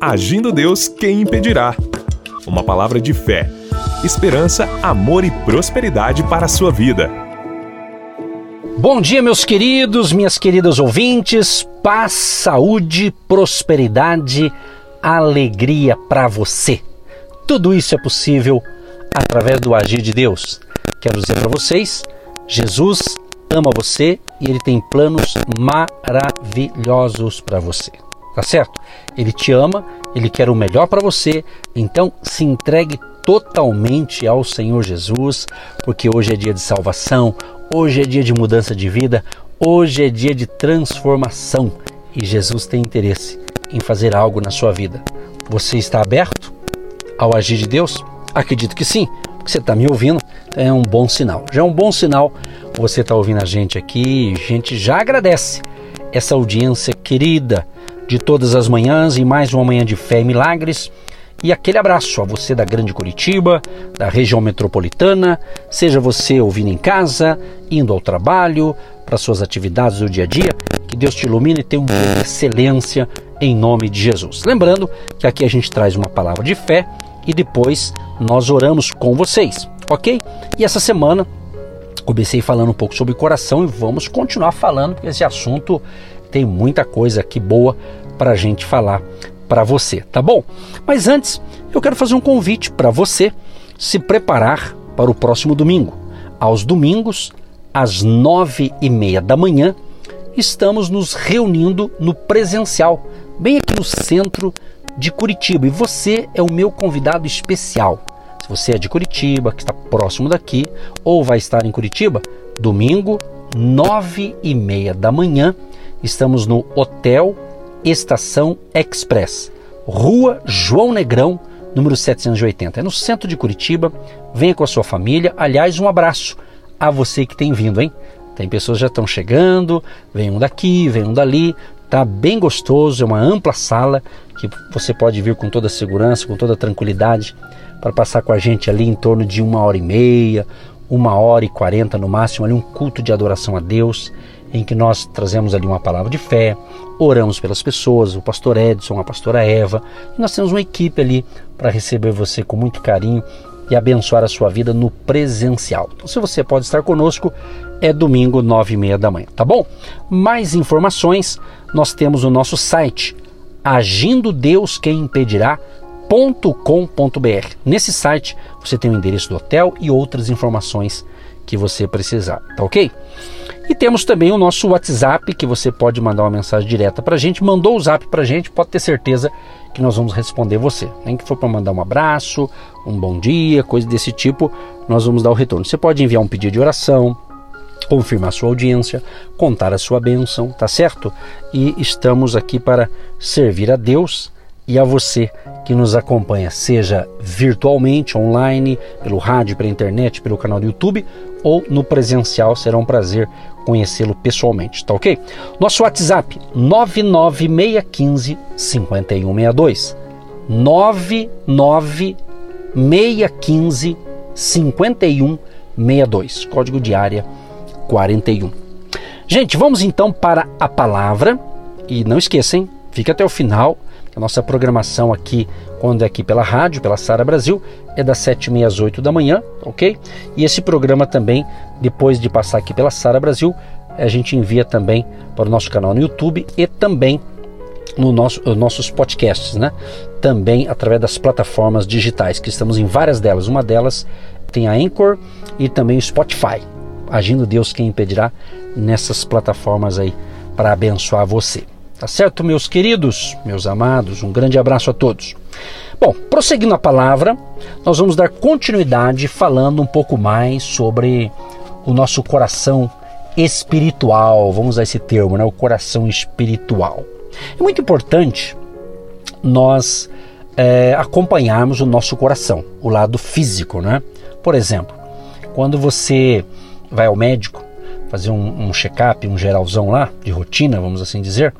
Agindo Deus, quem impedirá? Uma palavra de fé, esperança, amor e prosperidade para a sua vida. Bom dia, meus queridos, minhas queridas ouvintes. Paz, saúde, prosperidade, alegria para você. Tudo isso é possível através do agir de Deus. Quero dizer para vocês, Jesus ama você e ele tem planos maravilhosos para você. Tá certo? Ele te ama, ele quer o melhor para você, então se entregue totalmente ao Senhor Jesus, porque hoje é dia de salvação, hoje é dia de mudança de vida, hoje é dia de transformação e Jesus tem interesse em fazer algo na sua vida. Você está aberto ao agir de Deus? Acredito que sim, porque você está me ouvindo, é um bom sinal. Já é um bom sinal você está ouvindo a gente aqui, a gente já agradece essa audiência querida de todas as manhãs e mais uma manhã de fé e milagres. E aquele abraço a você da Grande Curitiba, da região metropolitana, seja você ouvindo em casa, indo ao trabalho, para suas atividades do dia a dia, que Deus te ilumine e tenha uma excelência em nome de Jesus. Lembrando que aqui a gente traz uma palavra de fé e depois nós oramos com vocês, ok? E essa semana comecei falando um pouco sobre coração e vamos continuar falando, porque esse assunto tem muita coisa aqui boa para a gente falar para você, tá bom? Mas antes, eu quero fazer um convite para você se preparar para o próximo domingo. Aos domingos, às nove e meia da manhã, estamos nos reunindo no presencial, bem aqui no centro de Curitiba. E você é o meu convidado especial. Se você é de Curitiba, que está próximo daqui, ou vai estar em Curitiba, domingo, nove e meia da manhã, estamos no Hotel Estação Express, Rua João Negrão, número 780. É no centro de Curitiba. Venha com a sua família. Aliás, um abraço a você que tem vindo, hein? Tem pessoas que já estão chegando, vem um daqui, vem um dali. Tá bem gostoso, é uma ampla sala que você pode vir com toda segurança, com toda tranquilidade para passar com a gente ali em torno de uma hora e meia, uma hora e quarenta no máximo, ali um culto de adoração a Deus, em que nós trazemos ali uma palavra de fé, oramos pelas pessoas, o pastor Edson, a pastora Eva, e nós temos uma equipe ali para receber você com muito carinho e abençoar a sua vida no presencial. Então, se você pode estar conosco, é domingo, nove e meia da manhã, tá bom? Mais informações nós temos no nosso site, agindo Deus quem impedirá hotel.com.br. Nesse site você tem o endereço do hotel e outras informações que você precisar, tá ok? E temos também o nosso WhatsApp que você pode mandar uma mensagem direta para gente. Mandou o zap para gente, pode ter certeza que nós vamos responder você. Nem que for para mandar um abraço, um bom dia, coisa desse tipo, nós vamos dar o retorno. Você pode enviar um pedido de oração, confirmar sua audiência, contar a sua bênção, tá certo? E estamos aqui para servir a Deus e a você que nos acompanha, seja virtualmente, online, pelo rádio, pela internet, pelo canal do YouTube ou no presencial. Será um prazer conhecê-lo pessoalmente, tá ok? Nosso WhatsApp 99615 5162. 99615 5162. Código de área 41. Gente, vamos então para a palavra. E não esqueçam, fique até o final a nossa programação aqui, quando é aqui pela rádio, pela Sara Brasil, é das 7h30 às 8 da manhã, ok? E esse programa também, depois de passar aqui pela Sara Brasil, a gente envia também para o nosso canal no YouTube e também no nosso, nos nossos podcasts, né? Também através das plataformas digitais, que estamos em várias delas. Uma delas tem a Anchor e também o Spotify. Agindo Deus quem impedirá nessas plataformas aí para abençoar você. Tá certo, meus queridos, meus amados? Um grande abraço a todos. Bom, prosseguindo a palavra, nós vamos dar continuidade falando um pouco mais sobre o nosso coração espiritual. Vamos usar esse termo, né? O coração espiritual. É muito importante nós é, acompanharmos o nosso coração, o lado físico, né? Por exemplo, quando você vai ao médico fazer um, um check-up, um geralzão lá, de rotina, vamos assim dizer,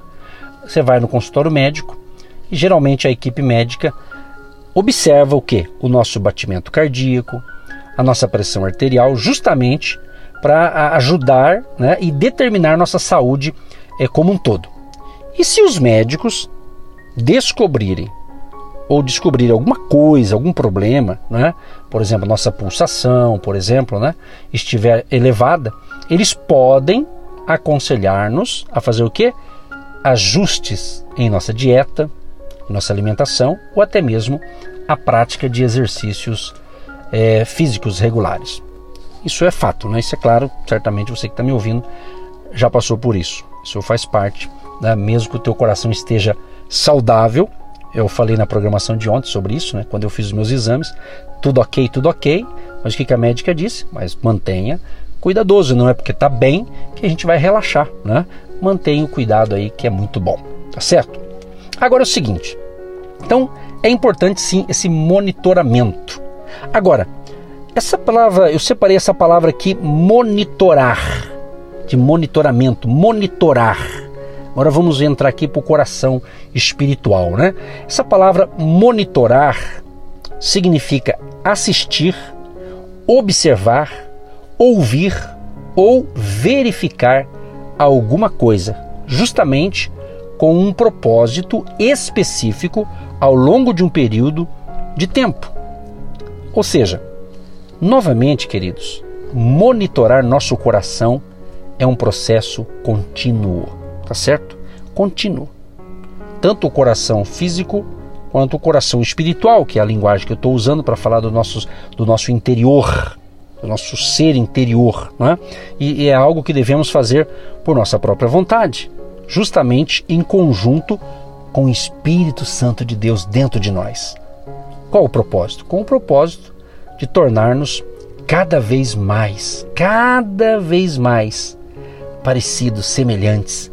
você vai no consultório médico e geralmente a equipe médica observa o que? O nosso batimento cardíaco, a nossa pressão arterial, justamente para ajudar né, e determinar nossa saúde é, como um todo. E se os médicos descobrirem ou descobrir alguma coisa, algum problema, né? por exemplo, nossa pulsação, por exemplo, né? estiver elevada, eles podem aconselhar-nos a fazer o quê? Ajustes em nossa dieta, nossa alimentação ou até mesmo a prática de exercícios é, físicos regulares. Isso é fato, né? Isso é claro, certamente você que está me ouvindo já passou por isso. Isso faz parte, né? mesmo que o teu coração esteja saudável. Eu falei na programação de ontem sobre isso, né? Quando eu fiz os meus exames, tudo ok, tudo ok. Mas o que a médica disse? Mas mantenha cuidadoso, não é porque está bem que a gente vai relaxar, né? Mantenha o cuidado aí que é muito bom, tá certo? Agora é o seguinte, então é importante sim esse monitoramento. Agora, essa palavra, eu separei essa palavra aqui, monitorar, de monitoramento, monitorar. Agora vamos entrar aqui para o coração espiritual, né? Essa palavra monitorar significa assistir, observar, ouvir ou verificar alguma coisa, justamente com um propósito específico ao longo de um período de tempo. Ou seja, novamente, queridos, monitorar nosso coração é um processo contínuo, tá certo? Contínuo. Tanto o coração físico quanto o coração espiritual, que é a linguagem que eu estou usando para falar do nosso, do nosso interior, do nosso ser interior. Não é? E, e é algo que devemos fazer por nossa própria vontade, justamente em conjunto com o Espírito Santo de Deus dentro de nós. Qual o propósito? Com o propósito de tornar-nos cada vez mais, cada vez mais parecidos, semelhantes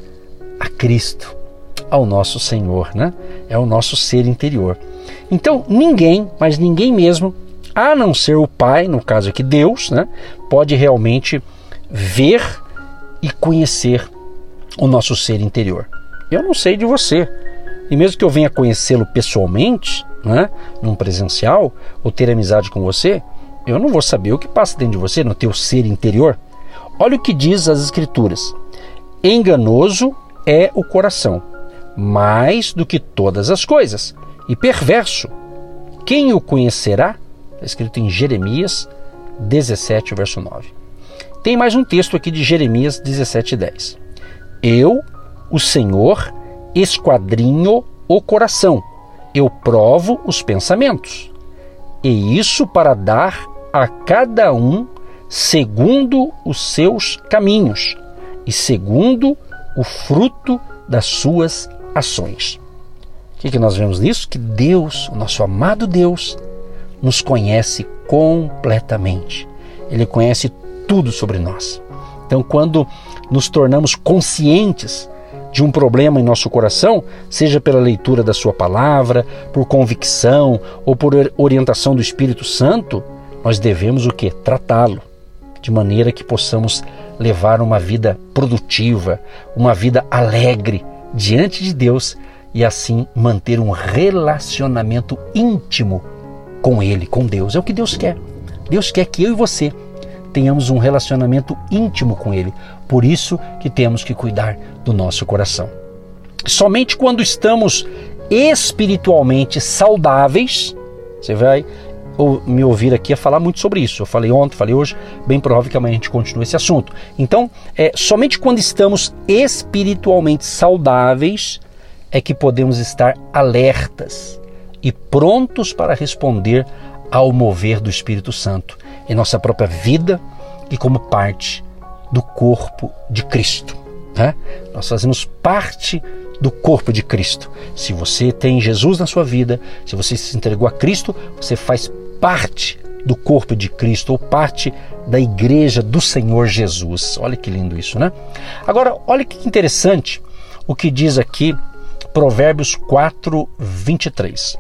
a Cristo, ao nosso Senhor, né? É o nosso ser interior. Então, ninguém, mas ninguém mesmo, a não ser o Pai, no caso aqui Deus, né, pode realmente ver e conhecer o nosso ser interior. Eu não sei de você, e mesmo que eu venha conhecê-lo pessoalmente, né, num presencial, ou ter amizade com você, eu não vou saber o que passa dentro de você, no teu ser interior. Olha o que diz as Escrituras: enganoso é o coração, mais do que todas as coisas, e perverso. Quem o conhecerá? Está escrito em Jeremias 17, verso 9. Tem mais um texto aqui de Jeremias 17, 10. Eu, o Senhor, esquadrinho o coração, eu provo os pensamentos, e isso para dar a cada um segundo os seus caminhos e segundo o fruto das suas ações. O que, que nós vemos nisso? Que Deus, o nosso amado Deus, nos conhece completamente. Ele conhece tudo sobre nós. Então, quando nos tornamos conscientes de um problema em nosso coração, seja pela leitura da Sua palavra, por convicção ou por orientação do Espírito Santo, nós devemos o que? Tratá-lo de maneira que possamos levar uma vida produtiva, uma vida alegre diante de Deus e assim manter um relacionamento íntimo com Ele, com Deus. É o que Deus quer. Deus quer que eu e você tenhamos um relacionamento íntimo com Ele. Por isso que temos que cuidar do nosso coração. Somente quando estamos espiritualmente saudáveis, você vai me ouvir aqui a falar muito sobre isso. Eu falei ontem, falei hoje, bem provável que amanhã a gente continue esse assunto. Então, é, somente quando estamos espiritualmente saudáveis é que podemos estar alertas e prontos para responder ao mover do Espírito Santo em nossa própria vida e como parte do corpo de Cristo. Né? Nós fazemos parte do corpo de Cristo. Se você tem Jesus na sua vida, se você se entregou a Cristo, você faz parte do corpo de Cristo ou parte da igreja do Senhor Jesus. Olha que lindo isso, né? Agora, olha que interessante o que diz aqui Provérbios 4, 23.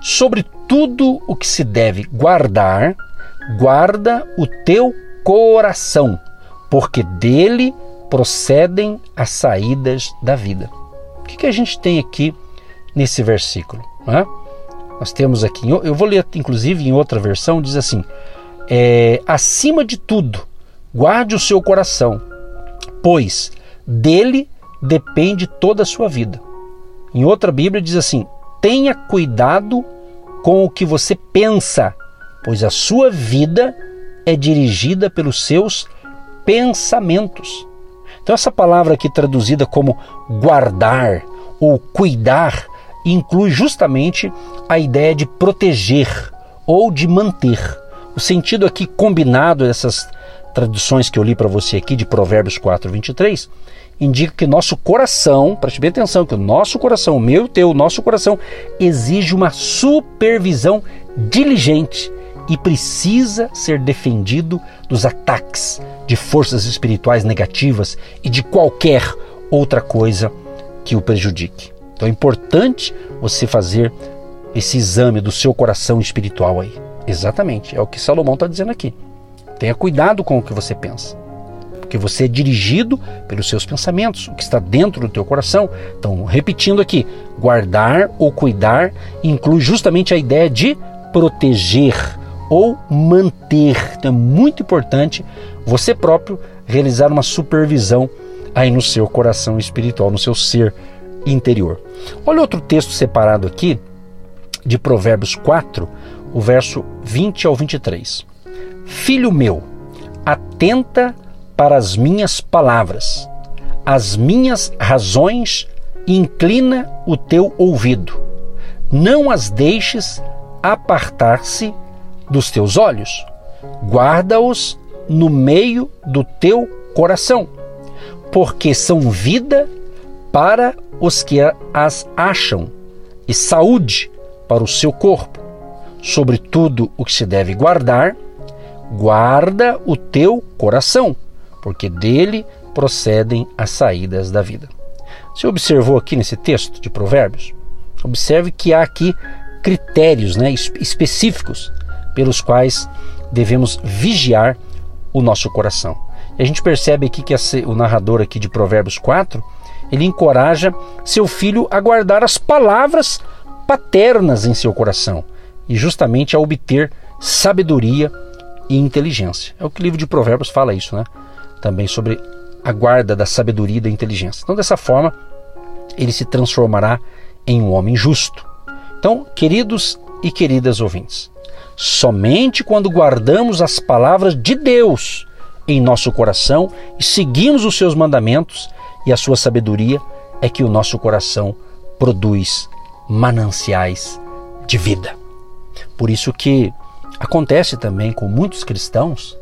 Sobre tudo o que se deve guardar, guarda o teu coração, porque dele procedem as saídas da vida. O que, que a gente tem aqui nesse versículo? Né? Nós temos aqui, eu vou ler inclusive em outra versão, diz assim: é, acima de tudo, guarde o seu coração, pois dele depende toda a sua vida. Em outra Bíblia diz assim: tenha cuidado com o que você pensa, pois a sua vida é dirigida pelos seus pensamentos. Então, essa palavra aqui traduzida como guardar ou cuidar inclui justamente a ideia de proteger ou de manter. O sentido aqui combinado dessas traduções que eu li para você aqui de Provérbios 4, 23, indica que nosso coração, preste bem atenção, que o nosso coração, o meu, o teu, o nosso coração, exige uma supervisão diligente e precisa ser defendido dos ataques de forças espirituais negativas e de qualquer outra coisa que o prejudique. Então é importante você fazer esse exame do seu coração espiritual aí. Exatamente, é o que Salomão está dizendo aqui. Tenha cuidado com o que você pensa, porque você é dirigido pelos seus pensamentos, o que está dentro do teu coração. Então, repetindo aqui, guardar ou cuidar inclui justamente a ideia de proteger ou manter. Então, é muito importante você próprio realizar uma supervisão aí no seu coração espiritual, no seu ser interior. Olha outro texto separado aqui de Provérbios 4, o verso 20 ao 23. Filho meu, atenta para as minhas palavras, as minhas razões, inclina o teu ouvido. Não as deixes apartar-se dos teus olhos. Guarda-os no meio do teu coração, porque são vida para os que as acham e saúde para o seu corpo. Sobre tudo o que se deve guardar, guarda o teu coração, porque dele procedem as saídas da vida. Você observou aqui nesse texto de Provérbios? Observe que há aqui critérios né, específicos pelos quais devemos vigiar o nosso coração. A gente percebe aqui que o narrador aqui de Provérbios 4, ele encoraja seu filho a guardar as palavras paternas em seu coração e justamente a obter sabedoria e inteligência. É o que o livro de Provérbios fala isso, né? Também sobre a guarda da sabedoria e da inteligência. Então, dessa forma, ele se transformará em um homem justo. Então, queridos e queridas ouvintes, somente quando guardamos as palavras de Deus em nosso coração e seguimos os seus mandamentos e a sua sabedoria, é que o nosso coração produz mananciais de vida. Por isso que Acontece também com muitos cristãos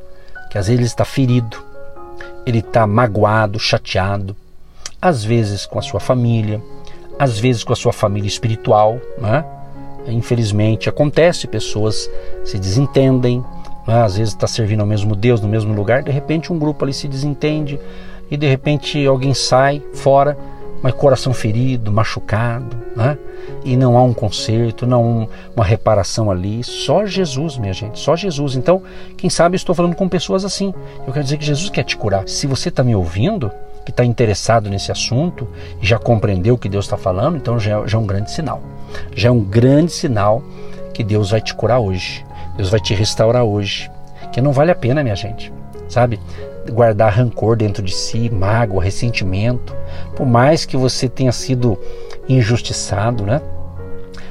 que às vezes ele está ferido, ele está magoado, chateado, às vezes com a sua família, às vezes com a sua família espiritual, né? Infelizmente acontece, pessoas se desentendem, né? às vezes está servindo ao mesmo Deus no mesmo lugar, de repente um grupo ali se desentende e de repente alguém sai fora mas coração ferido, machucado, né? e não há um conserto, não uma reparação ali. Só Jesus, minha gente, só Jesus. Então, quem sabe eu estou falando com pessoas assim. Eu quero dizer que Jesus quer te curar. Se você está me ouvindo, que está interessado nesse assunto já compreendeu o que Deus está falando, então já, já é um grande sinal. Já é um grande sinal que Deus vai te curar hoje. Deus vai te restaurar hoje. Que não vale a pena, minha gente. Sabe? Guardar rancor dentro de si, mágoa, ressentimento, por mais que você tenha sido injustiçado, né?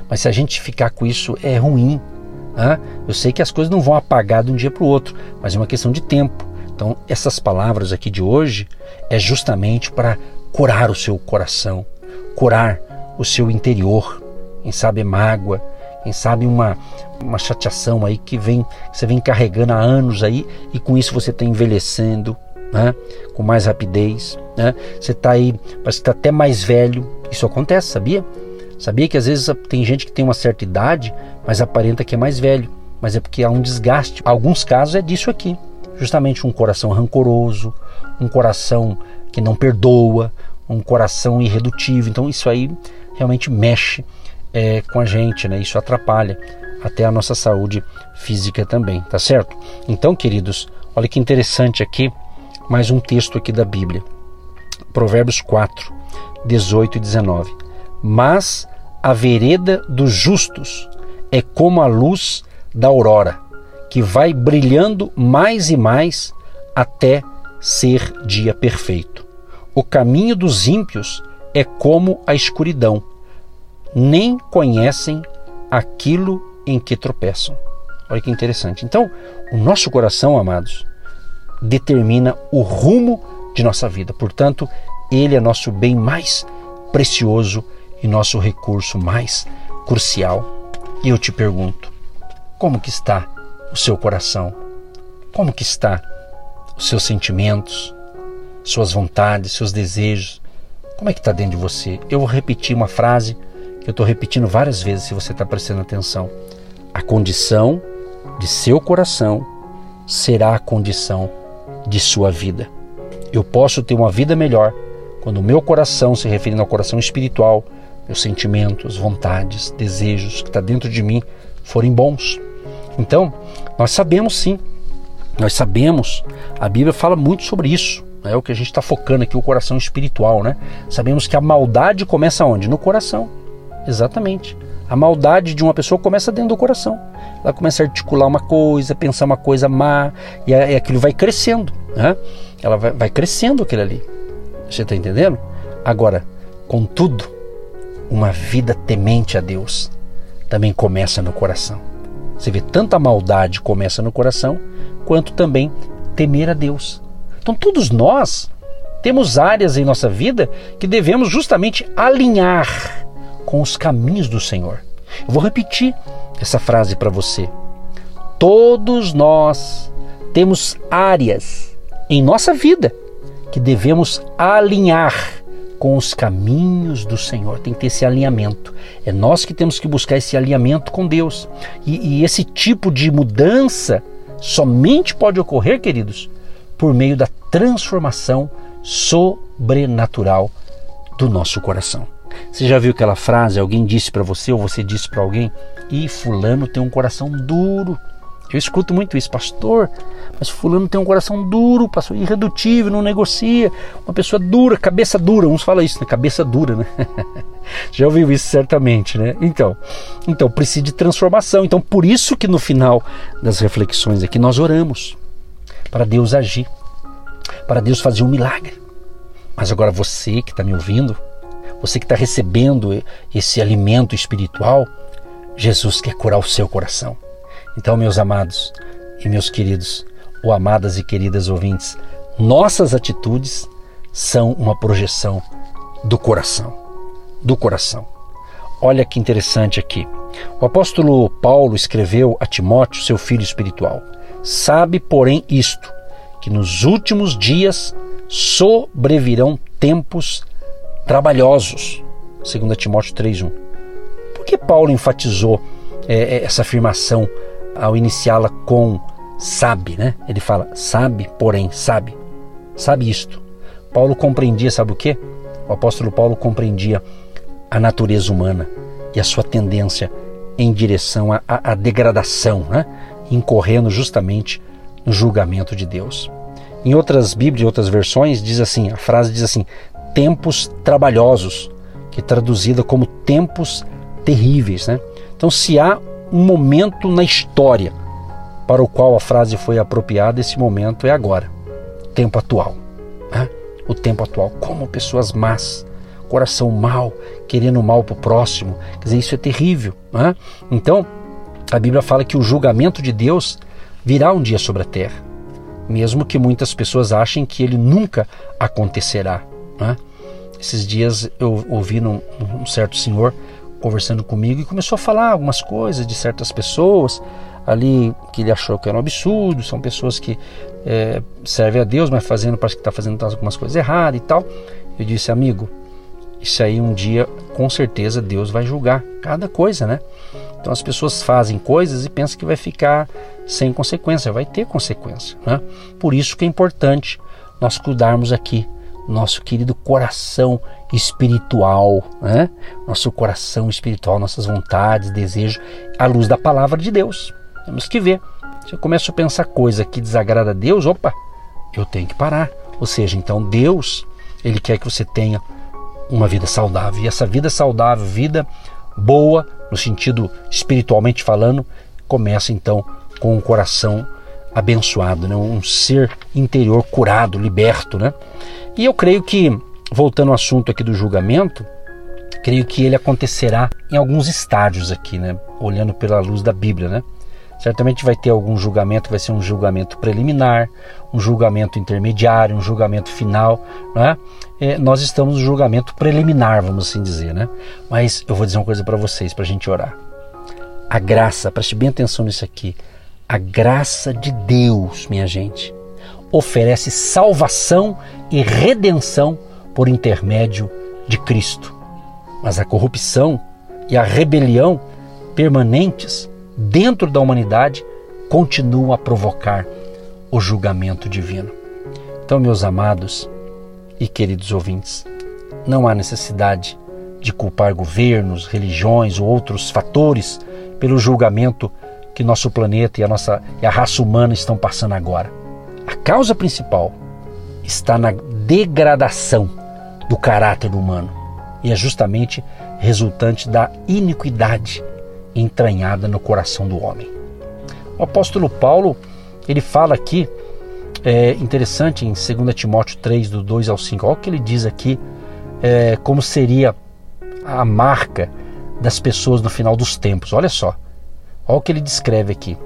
Mas se a gente ficar com isso é ruim. Né? Eu sei que as coisas não vão apagar de um dia para o outro, mas é uma questão de tempo. Então, essas palavras aqui de hoje é justamente para curar o seu coração, curar o seu interior. Quem sabe mágoa, quem sabe uma, uma chateação aí que vem você vem carregando há anos aí e com isso você está envelhecendo, né? com mais rapidez, né? Você está aí, parece que está até mais velho. Isso acontece, sabia? Sabia que às vezes tem gente que tem uma certa idade, mas aparenta que é mais velho, mas é porque há um desgaste. Alguns casos é disso aqui, justamente um coração rancoroso, um coração que não perdoa, um coração irredutível. Então isso aí realmente mexe é, com a gente, né? Isso atrapalha até a nossa saúde física também, tá certo? Então, queridos, olha que interessante aqui, mais um texto aqui da Bíblia. Provérbios 4, 18 e 19. Mas a vereda dos justos é como a luz da aurora, que vai brilhando mais e mais até ser dia perfeito. O caminho dos ímpios é como a escuridão nem conhecem aquilo em que tropeçam. Olha que interessante. Então, o nosso coração, amados, determina o rumo de nossa vida. Portanto, ele é nosso bem mais precioso e nosso recurso mais crucial. E eu te pergunto, como que está o seu coração? Como que está os seus sentimentos, suas vontades, seus desejos? Como é que está dentro de você? Eu vou repetir uma frase eu estou repetindo várias vezes, se você está prestando atenção. A condição de seu coração será a condição de sua vida. Eu posso ter uma vida melhor quando o meu coração, se referindo ao coração espiritual, meus sentimentos, vontades, desejos que está dentro de mim forem bons. Então, nós sabemos sim, nós sabemos, a Bíblia fala muito sobre isso. É o que a gente está focando aqui, o coração espiritual, né? Sabemos que a maldade começa onde? No coração. Exatamente. A maldade de uma pessoa começa dentro do coração. Ela começa a articular uma coisa, pensar uma coisa má, e aquilo vai crescendo. Né? Ela vai, vai crescendo aquilo ali. Você está entendendo? Agora, contudo, uma vida temente a Deus também começa no coração. Você vê, tanta maldade começa no coração, quanto também temer a Deus. Então, todos nós temos áreas em nossa vida que devemos justamente alinhar com os caminhos do Senhor. Eu vou repetir essa frase para você. Todos nós temos áreas em nossa vida que devemos alinhar com os caminhos do Senhor. Tem que ter esse alinhamento. É nós que temos que buscar esse alinhamento com Deus. E, e esse tipo de mudança somente pode ocorrer, queridos, por meio da transformação sobrenatural do nosso coração. Você já viu aquela frase? Alguém disse para você ou você disse para alguém: "E fulano tem um coração duro". Eu escuto muito isso, pastor. Mas fulano tem um coração duro, pastor, irredutível, não negocia. Uma pessoa dura, cabeça dura. Uns falam isso, né? Cabeça dura, né? Já ouviu isso certamente, né? Então, então precisa de transformação. Então, por isso que no final das reflexões aqui nós oramos para Deus agir, para Deus fazer um milagre. Mas agora você que está me ouvindo, você que está recebendo esse alimento espiritual, Jesus quer curar o seu coração. Então, meus amados e meus queridos, ou amadas e queridas ouvintes, nossas atitudes são uma projeção do coração. Do coração. Olha que interessante aqui. O apóstolo Paulo escreveu a Timóteo, seu filho espiritual: Sabe, porém, isto, que nos últimos dias sobrevirão tempos trabalhosos. 2 Timóteo 3,1. Por que Paulo enfatizou é, essa afirmação ao iniciá-la com sabe, né? Ele fala, sabe, porém, sabe. Sabe isto. Paulo compreendia, sabe o que? O apóstolo Paulo compreendia a natureza humana e a sua tendência em direção à, degradação, né? incorrendo justamente no julgamento de Deus. Em outras Bíblias, outras versões, diz assim, a frase diz assim, tempos trabalhosos, que é traduzida como tempos terríveis. Né? Então, se há um momento na história para o qual a frase foi apropriada, esse momento é agora, tempo atual. Né? O tempo atual, como pessoas más, coração mal, querendo mal para o próximo, quer dizer, isso é terrível. Né? Então, a Bíblia fala que o julgamento de Deus virá um dia sobre a terra, mesmo que muitas pessoas achem que ele nunca acontecerá. Né? Esses dias eu ouvi num, um certo senhor conversando comigo e começou a falar algumas coisas de certas pessoas ali que ele achou que era um absurdo, são pessoas que é, servem a Deus, mas fazendo parece que está fazendo algumas coisas erradas e tal. Eu disse, amigo, isso aí um dia com certeza Deus vai julgar cada coisa, né? Então as pessoas fazem coisas e pensam que vai ficar sem consequência, vai ter consequência, né? Por isso que é importante nós cuidarmos aqui nosso querido coração espiritual, né? Nosso coração espiritual, nossas vontades, desejos, à luz da palavra de Deus. Temos que ver. Se eu começo a pensar coisa que desagrada a Deus, opa, eu tenho que parar. Ou seja, então Deus, ele quer que você tenha uma vida saudável. E essa vida saudável, vida boa, no sentido espiritualmente falando, começa então com um coração abençoado, né? um ser interior curado, liberto. Né? E eu creio que, voltando ao assunto aqui do julgamento, creio que ele acontecerá em alguns estágios aqui, né? Olhando pela luz da Bíblia, né? Certamente vai ter algum julgamento, vai ser um julgamento preliminar, um julgamento intermediário, um julgamento final, né? É, nós estamos no julgamento preliminar, vamos assim dizer, né? Mas eu vou dizer uma coisa para vocês, para a gente orar. A graça, preste bem atenção nisso aqui. A graça de Deus, minha gente, oferece salvação e redenção por intermédio de Cristo. Mas a corrupção e a rebelião permanentes dentro da humanidade continuam a provocar o julgamento divino. Então, meus amados e queridos ouvintes, não há necessidade de culpar governos, religiões ou outros fatores pelo julgamento que nosso planeta e a nossa e a raça humana estão passando agora. A causa principal está na degradação do caráter humano e é justamente resultante da iniquidade entranhada no coração do homem. O apóstolo Paulo, ele fala aqui, é interessante em 2 Timóteo 3, do 2 ao 5, olha o que ele diz aqui, é, como seria a marca das pessoas no final dos tempos. Olha só, olha o que ele descreve aqui.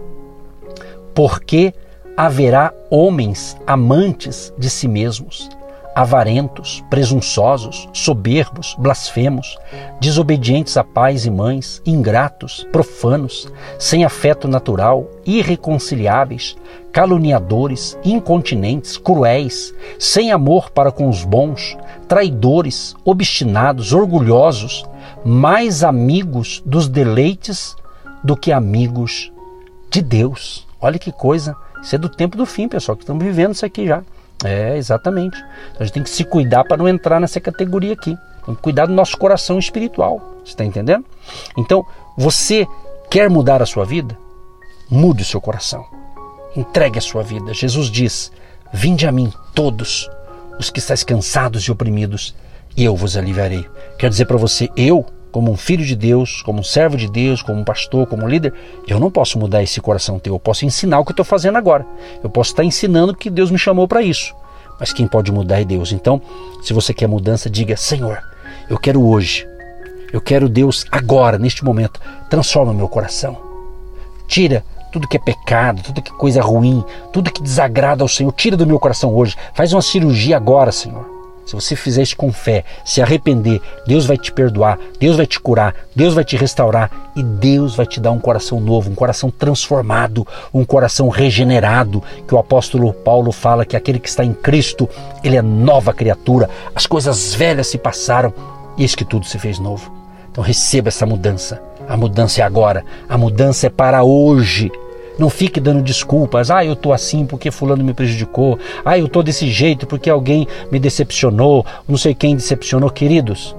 Porque haverá homens amantes de si mesmos, avarentos, presunçosos, soberbos, blasfemos, desobedientes a pais e mães, ingratos, profanos, sem afeto natural, irreconciliáveis, caluniadores, incontinentes, cruéis, sem amor para com os bons, traidores, obstinados, orgulhosos, mais amigos dos deleites do que amigos de Deus. Olha que coisa, isso é do tempo do fim, pessoal, que estamos vivendo isso aqui já. É, exatamente. Então a gente tem que se cuidar para não entrar nessa categoria aqui. Tem que cuidar do nosso coração espiritual. Você está entendendo? Então, você quer mudar a sua vida? Mude o seu coração. Entregue a sua vida. Jesus diz: Vinde a mim, todos os que estáis cansados e oprimidos, e eu vos aliviarei. Quer dizer para você, eu como um filho de Deus, como um servo de Deus, como um pastor, como um líder, eu não posso mudar esse coração teu. Eu posso ensinar o que eu estou fazendo agora. Eu posso estar ensinando que Deus me chamou para isso. Mas quem pode mudar é Deus. Então, se você quer mudança, diga: Senhor, eu quero hoje. Eu quero Deus agora, neste momento. Transforma meu coração. Tira tudo que é pecado, tudo que é coisa ruim, tudo que desagrada ao Senhor. Tira do meu coração hoje. Faz uma cirurgia agora, Senhor. Se você fizer isso com fé, se arrepender, Deus vai te perdoar, Deus vai te curar, Deus vai te restaurar e Deus vai te dar um coração novo, um coração transformado, um coração regenerado. Que o apóstolo Paulo fala que aquele que está em Cristo, ele é nova criatura. As coisas velhas se passaram e eis que tudo se fez novo. Então receba essa mudança. A mudança é agora, a mudança é para hoje. Não fique dando desculpas. Ah, eu tô assim porque fulano me prejudicou. Ah, eu tô desse jeito porque alguém me decepcionou. Não sei quem decepcionou. Queridos,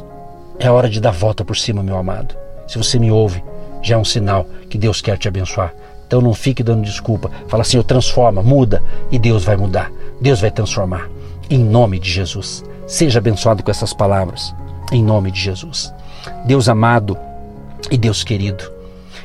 é hora de dar volta por cima, meu amado. Se você me ouve, já é um sinal que Deus quer te abençoar. Então não fique dando desculpa. Fala assim, eu transforma, muda e Deus vai mudar. Deus vai transformar. Em nome de Jesus. Seja abençoado com essas palavras. Em nome de Jesus. Deus amado e Deus querido.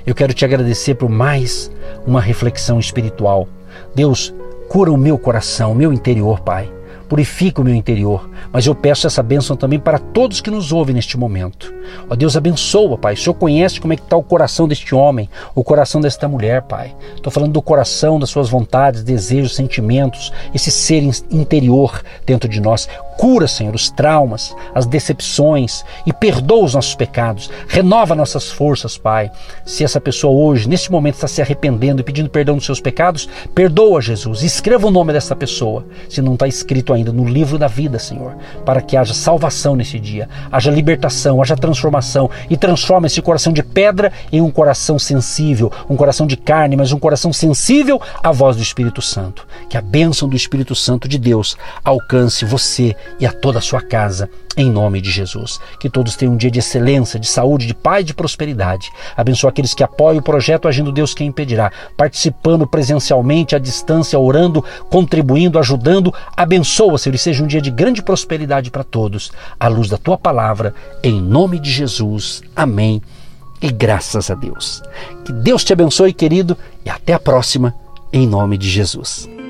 Eu quero te agradecer por mais uma reflexão espiritual. Deus, cura o meu coração, o meu interior, Pai purifica o meu interior. Mas eu peço essa bênção também para todos que nos ouvem neste momento. Ó Deus, abençoa, Pai. O Senhor conhece como é que está o coração deste homem, o coração desta mulher, Pai. Estou falando do coração, das suas vontades, desejos, sentimentos, esse ser interior dentro de nós. Cura, Senhor, os traumas, as decepções e perdoa os nossos pecados. Renova nossas forças, Pai. Se essa pessoa hoje, neste momento, está se arrependendo e pedindo perdão dos seus pecados, perdoa, Jesus. Escreva o nome dessa pessoa, se não está escrito ainda no livro da vida, Senhor, para que haja salvação nesse dia, haja libertação, haja transformação e transforma esse coração de pedra em um coração sensível, um coração de carne, mas um coração sensível à voz do Espírito Santo. Que a bênção do Espírito Santo de Deus alcance você e a toda a sua casa, em nome de Jesus. Que todos tenham um dia de excelência, de saúde, de paz e de prosperidade. Abençoa aqueles que apoiam o projeto Agindo Deus Quem Impedirá, participando presencialmente, à distância, orando, contribuindo, ajudando. Abençoa, Senhor, e seja um dia de grande prosperidade para todos, à luz da tua palavra, em nome de Jesus. Amém. E graças a Deus. Que Deus te abençoe, querido, e até a próxima, em nome de Jesus.